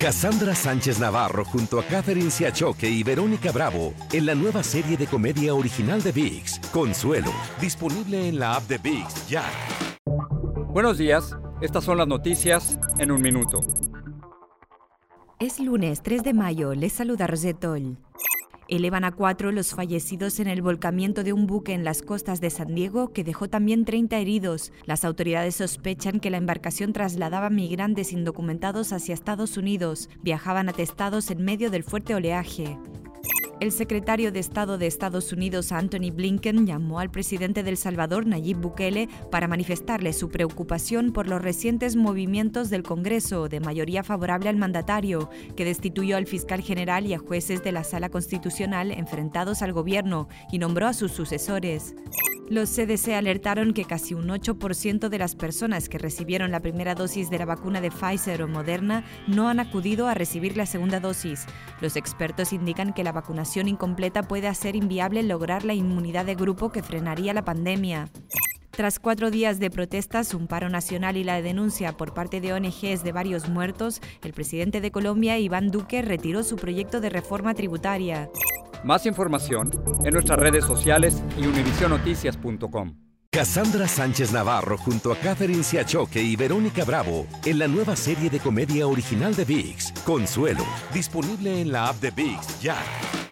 Cassandra Sánchez Navarro junto a Catherine Siachoque y Verónica Bravo en la nueva serie de comedia original de VIX, Consuelo, disponible en la app de VIX ya. Buenos días, estas son las noticias en un minuto. Es lunes 3 de mayo, les saluda Rosetol. Elevan a cuatro los fallecidos en el volcamiento de un buque en las costas de San Diego que dejó también 30 heridos. Las autoridades sospechan que la embarcación trasladaba migrantes indocumentados hacia Estados Unidos. Viajaban atestados en medio del fuerte oleaje. El secretario de Estado de Estados Unidos, Anthony Blinken, llamó al presidente del Salvador, Nayib Bukele, para manifestarle su preocupación por los recientes movimientos del Congreso de mayoría favorable al mandatario, que destituyó al fiscal general y a jueces de la Sala Constitucional enfrentados al gobierno y nombró a sus sucesores. Los CDC alertaron que casi un 8% de las personas que recibieron la primera dosis de la vacuna de Pfizer o Moderna no han acudido a recibir la segunda dosis. Los expertos indican que la vacunación incompleta puede hacer inviable lograr la inmunidad de grupo que frenaría la pandemia. Tras cuatro días de protestas, un paro nacional y la denuncia por parte de ONGs de varios muertos, el presidente de Colombia, Iván Duque, retiró su proyecto de reforma tributaria. Más información en nuestras redes sociales y univisionoticias.com. Cassandra Sánchez Navarro junto a Catherine Siachoque y Verónica Bravo en la nueva serie de comedia original de VIX, Consuelo, disponible en la app de VIX ya.